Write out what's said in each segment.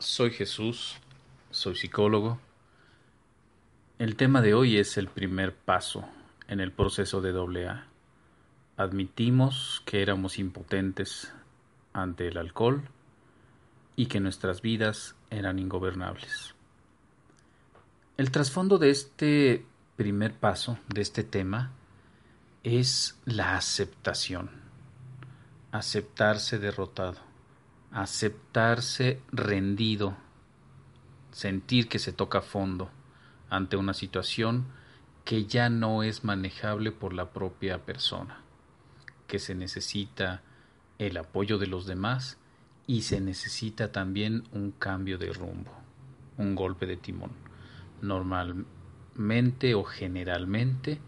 Soy Jesús, soy psicólogo. El tema de hoy es el primer paso en el proceso de AA. Admitimos que éramos impotentes ante el alcohol y que nuestras vidas eran ingobernables. El trasfondo de este primer paso, de este tema, es la aceptación. Aceptarse derrotado aceptarse rendido, sentir que se toca fondo ante una situación que ya no es manejable por la propia persona, que se necesita el apoyo de los demás y se necesita también un cambio de rumbo, un golpe de timón. Normalmente o generalmente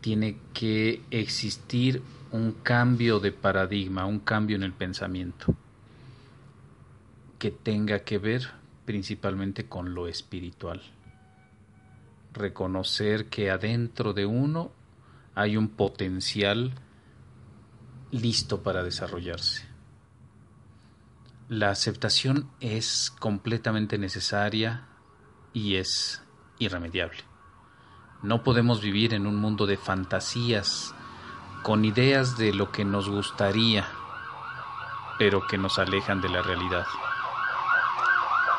tiene que existir un cambio de paradigma, un cambio en el pensamiento que tenga que ver principalmente con lo espiritual. Reconocer que adentro de uno hay un potencial listo para desarrollarse. La aceptación es completamente necesaria y es irremediable. No podemos vivir en un mundo de fantasías, con ideas de lo que nos gustaría, pero que nos alejan de la realidad.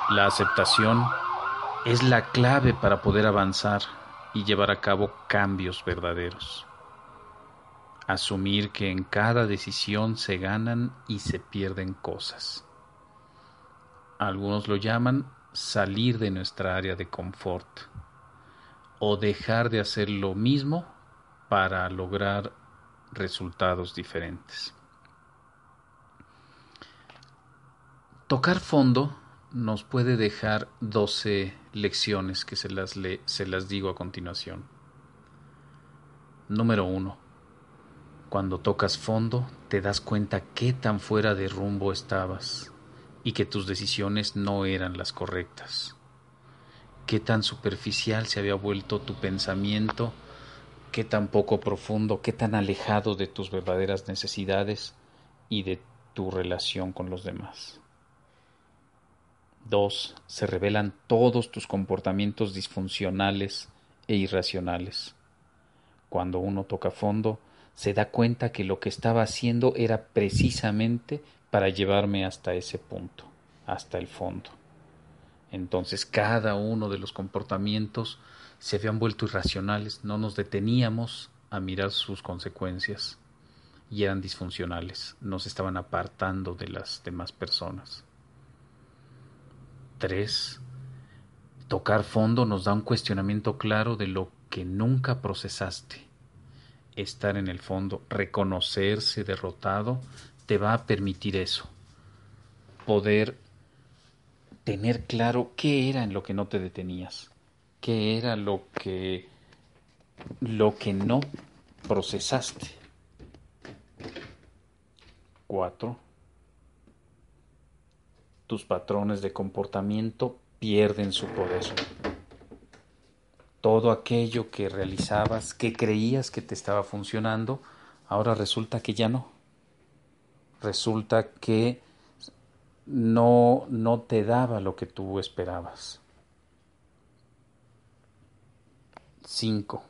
La aceptación es la clave para poder avanzar y llevar a cabo cambios verdaderos. Asumir que en cada decisión se ganan y se pierden cosas. Algunos lo llaman salir de nuestra área de confort o dejar de hacer lo mismo para lograr resultados diferentes. Tocar fondo nos puede dejar 12 lecciones que se las, se las digo a continuación. Número 1. Cuando tocas fondo, te das cuenta qué tan fuera de rumbo estabas y que tus decisiones no eran las correctas. Qué tan superficial se había vuelto tu pensamiento, qué tan poco profundo, qué tan alejado de tus verdaderas necesidades y de tu relación con los demás. 2. Se revelan todos tus comportamientos disfuncionales e irracionales. Cuando uno toca fondo, se da cuenta que lo que estaba haciendo era precisamente para llevarme hasta ese punto, hasta el fondo. Entonces cada uno de los comportamientos se habían vuelto irracionales, no nos deteníamos a mirar sus consecuencias y eran disfuncionales, nos estaban apartando de las demás personas. 3. Tocar fondo nos da un cuestionamiento claro de lo que nunca procesaste. Estar en el fondo, reconocerse derrotado, te va a permitir eso. Poder tener claro qué era en lo que no te detenías, qué era lo que lo que no procesaste. 4 tus patrones de comportamiento pierden su poder. Todo aquello que realizabas, que creías que te estaba funcionando, ahora resulta que ya no. Resulta que no, no te daba lo que tú esperabas. 5.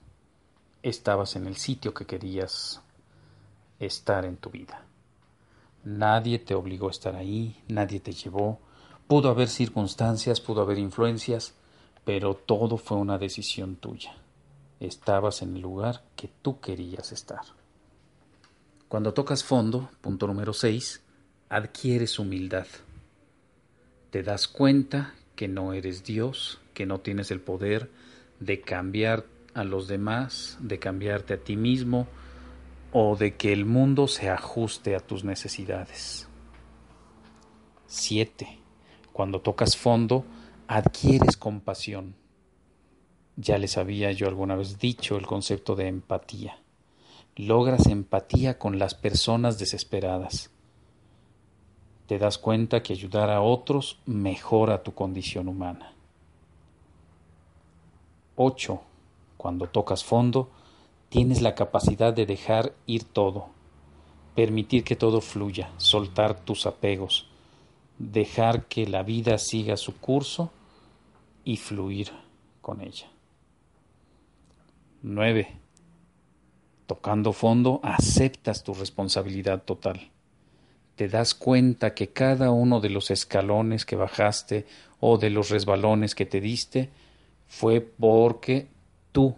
Estabas en el sitio que querías estar en tu vida. Nadie te obligó a estar ahí, nadie te llevó. Pudo haber circunstancias, pudo haber influencias, pero todo fue una decisión tuya. Estabas en el lugar que tú querías estar. Cuando tocas fondo, punto número 6, adquieres humildad. Te das cuenta que no eres Dios, que no tienes el poder de cambiar a los demás, de cambiarte a ti mismo, o de que el mundo se ajuste a tus necesidades. 7. Cuando tocas fondo, adquieres compasión. Ya les había yo alguna vez dicho el concepto de empatía. Logras empatía con las personas desesperadas. Te das cuenta que ayudar a otros mejora tu condición humana. 8. Cuando tocas fondo, tienes la capacidad de dejar ir todo, permitir que todo fluya, soltar tus apegos, dejar que la vida siga su curso y fluir con ella. 9. Tocando fondo, aceptas tu responsabilidad total. Te das cuenta que cada uno de los escalones que bajaste o de los resbalones que te diste fue porque tú,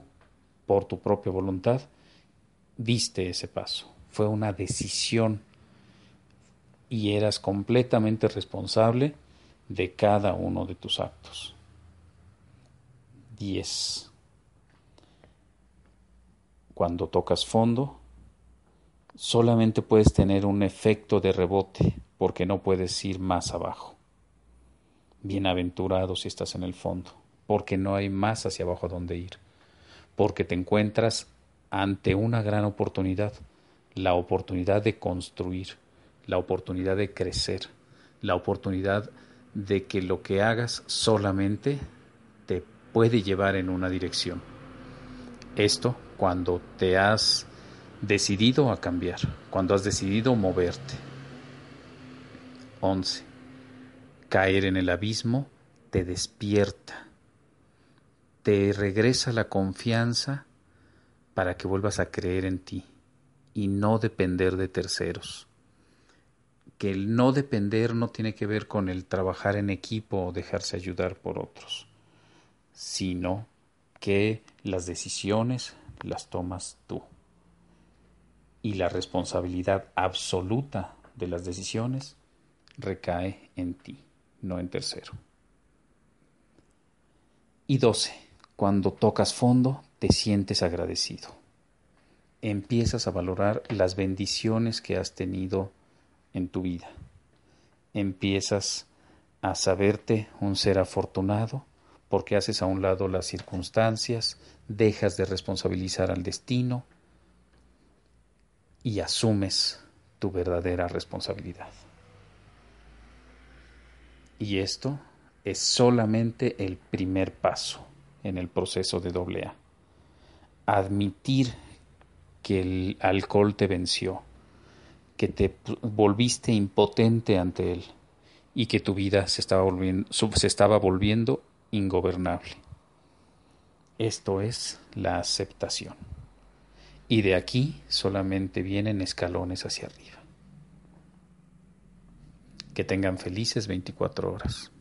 por tu propia voluntad, diste ese paso. Fue una decisión y eras completamente responsable de cada uno de tus actos. 10. Cuando tocas fondo, solamente puedes tener un efecto de rebote porque no puedes ir más abajo. Bienaventurado si estás en el fondo, porque no hay más hacia abajo donde ir, porque te encuentras ante una gran oportunidad, la oportunidad de construir, la oportunidad de crecer, la oportunidad de que lo que hagas solamente te puede llevar en una dirección. Esto cuando te has decidido a cambiar, cuando has decidido moverte. 11. Caer en el abismo te despierta, te regresa la confianza para que vuelvas a creer en ti y no depender de terceros. Que el no depender no tiene que ver con el trabajar en equipo o dejarse ayudar por otros, sino que las decisiones las tomas tú. Y la responsabilidad absoluta de las decisiones recae en ti, no en tercero. Y 12. Cuando tocas fondo, te sientes agradecido. Empiezas a valorar las bendiciones que has tenido en tu vida. Empiezas a saberte un ser afortunado porque haces a un lado las circunstancias, dejas de responsabilizar al destino y asumes tu verdadera responsabilidad. Y esto es solamente el primer paso en el proceso de doble A. Admitir que el alcohol te venció, que te volviste impotente ante él y que tu vida se estaba volviendo, se estaba volviendo ingobernable. Esto es la aceptación. Y de aquí solamente vienen escalones hacia arriba. Que tengan felices 24 horas.